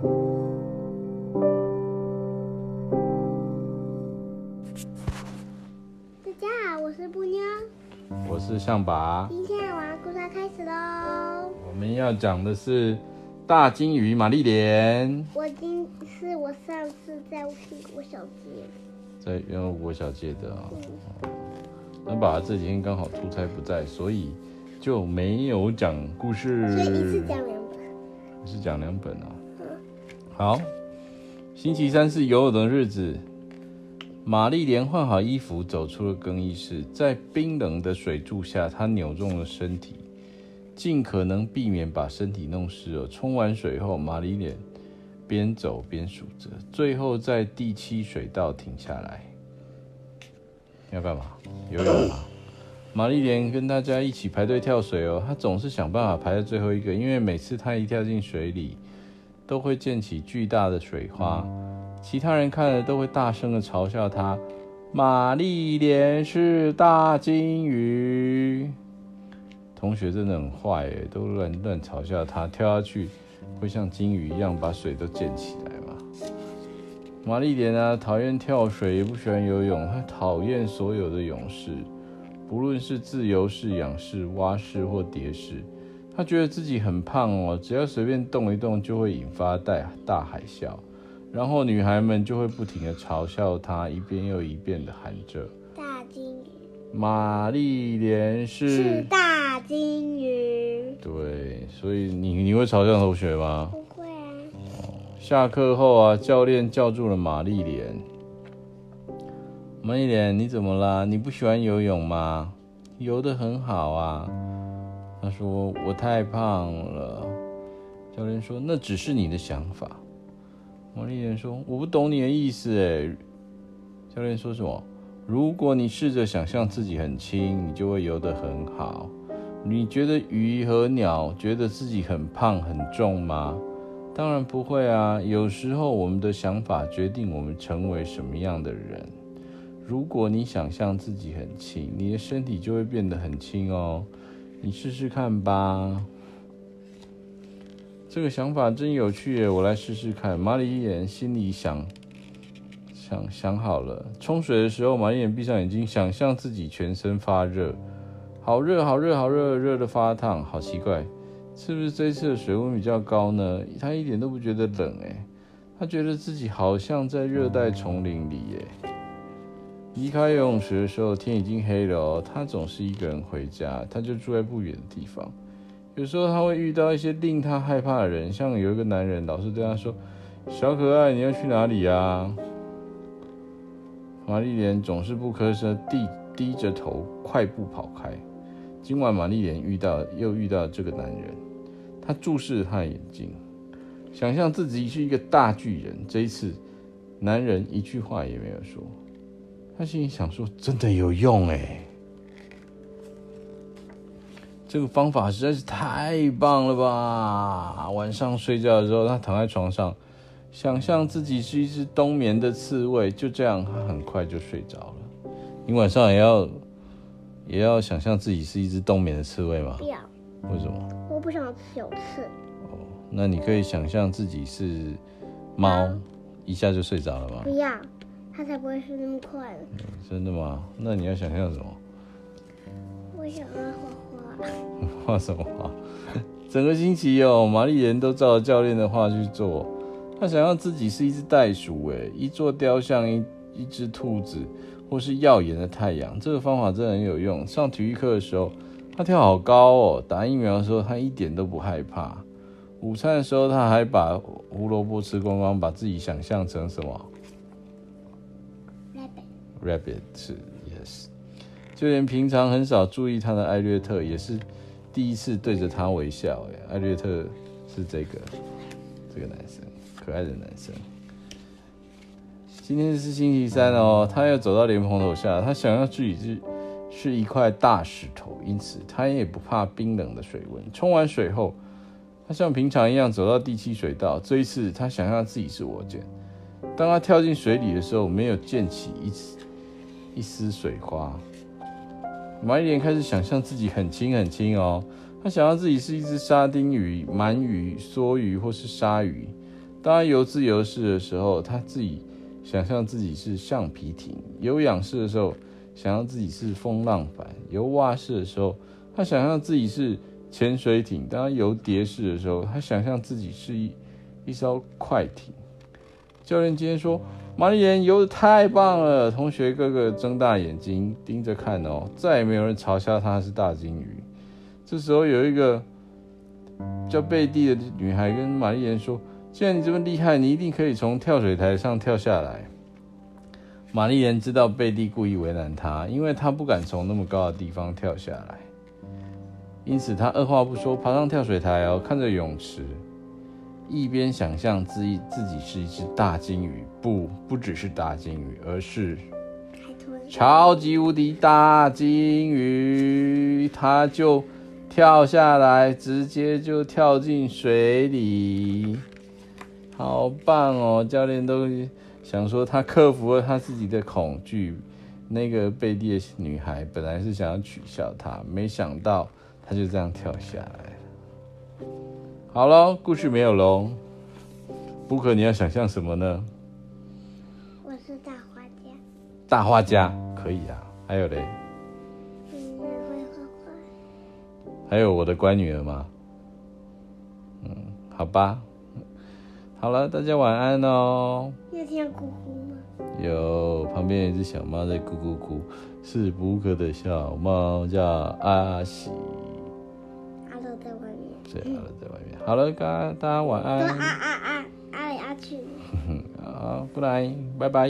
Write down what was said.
大家好，我是布妞，我是象拔。今天晚安故事开始喽。我们要讲的是大金鱼玛丽莲。我今是我上次在听国小街，在元武国小街的啊、哦。那爸爸这几天刚好出差不在，所以就没有讲故事。所以一次讲两本。一次讲两本啊。好，星期三是游泳的日子。玛丽莲换好衣服，走出了更衣室。在冰冷的水柱下，她扭动了身体，尽可能避免把身体弄湿了。冲完水后，玛丽莲边走边数着，最后在第七水道停下来。要干嘛？游泳吗？玛丽莲跟大家一起排队跳水哦。她总是想办法排在最后一个，因为每次她一跳进水里，都会溅起巨大的水花，其他人看了都会大声的嘲笑他。玛丽莲是大金鱼，同学真的很坏哎，都乱乱嘲笑他，跳下去会像金鱼一样把水都溅起来吗？玛丽莲啊，讨厌跳水，也不喜欢游泳，她讨厌所有的泳式，不论是自由式、仰式、蛙式或蝶式。他觉得自己很胖哦，只要随便动一动就会引发大大海啸，然后女孩们就会不停的嘲笑他，一遍又一遍的喊着：“大金鱼，玛丽莲是，是大金鱼。”对，所以你你会嘲笑同学吗？不会啊。哦，下课后啊，教练叫住了玛丽莲：“玛丽莲，你怎么啦？你不喜欢游泳吗？游得很好啊。”他说：“我太胖了。”教练说：“那只是你的想法。”玛丽莲说：“我不懂你的意思。”哎，教练说什么？如果你试着想象自己很轻，你就会游得很好。你觉得鱼和鸟觉得自己很胖很重吗？当然不会啊。有时候我们的想法决定我们成为什么样的人。如果你想象自己很轻，你的身体就会变得很轻哦。你试试看吧，这个想法真有趣耶！我来试试看。马里眼心里想，想想好了。冲水的时候，马里眼闭上眼睛，想象自己全身发热，好热，好热，好热，热得发烫。好奇怪，是不是这次的水温比较高呢？他一点都不觉得冷诶，他觉得自己好像在热带丛林里耶。离开游泳池的时候，天已经黑了哦。他总是一个人回家，他就住在不远的地方。有时候他会遇到一些令他害怕的人，像有一个男人老是对他说：“小可爱，你要去哪里呀？”玛丽莲总是不吭声，低低着头快步跑开。今晚玛丽莲遇到又遇到这个男人，他注视他的眼睛，想象自己是一个大巨人。这一次，男人一句话也没有说。他心里想说：“真的有用哎，这个方法实在是太棒了吧！”晚上睡觉的时候，他躺在床上，想象自己是一只冬眠的刺猬，就这样，他很快就睡着了。你晚上也要也要想象自己是一只冬眠的刺猬吗？不要。为什么？我不想有刺。哦，那你可以想象自己是猫，一下就睡着了吗？不要。他才不会睡那么快了。真的吗？那你要想象什么？我想要画画。画什么画？整个星期哦，玛丽莲都照着教练的话去做。他想要自己是一只袋鼠，哎，一座雕像，一一只兔子，或是耀眼的太阳。这个方法真的很有用。上体育课的时候，他跳好高哦。打疫苗的时候，他一点都不害怕。午餐的时候，他还把胡萝卜吃光光，把自己想象成什么？Rabbit 是 Yes，就连平常很少注意他的艾略特也是第一次对着他微笑。哎，艾略特是这个这个男生，可爱的男生。今天是星期三哦，他要走到莲蓬头下，他想要自己是是一块大石头，因此他也不怕冰冷的水温。冲完水后，他像平常一样走到第七水道，这一次他想象自己是我捡。当他跳进水里的时候，没有溅起一丝。一丝水花，玛丽莲开始想象自己很轻很轻哦。她想象自己是一只沙丁鱼、鳗鱼、梭鱼或是鲨鱼。当他游自由式的时候，他自己想象自己是橡皮艇；游仰式的时候，想象自己是风浪板；游蛙式的时候，他想象自己是潜水艇；当他游蝶式的时候，他想象自己是一一艘快艇。教练今天说：“玛丽莲游得太棒了！”同学个个睁大眼睛盯着看哦，再也没有人嘲笑她是大鲸鱼。这时候有一个叫贝蒂的女孩跟玛丽莲说：“既然你这么厉害，你一定可以从跳水台上跳下来。”玛丽莲知道贝蒂故意为难她，因为她不敢从那么高的地方跳下来，因此她二话不说爬上跳水台哦，看着泳池。一边想象自己自己是一只大鲸鱼，不，不只是大鲸鱼，而是超级无敌大鲸鱼，它就跳下来，直接就跳进水里，好棒哦！教练都想说他克服了他自己的恐惧。那个贝蒂的女孩本来是想要取笑他，没想到他就这样跳下来。好了，故事没有喽。布克，你要想象什么呢？我是大画家。大画家可以啊，还有嘞？嗯，会画画。还有我的乖女儿吗？嗯，好吧。好了，大家晚安哦。有听咕咕吗？有，旁边有一只小猫在咕咕咕，是布克的小猫，叫阿喜。对，好了，在外面。好了，大家晚安。啊啊啊，阿来阿去。好，不来，拜拜。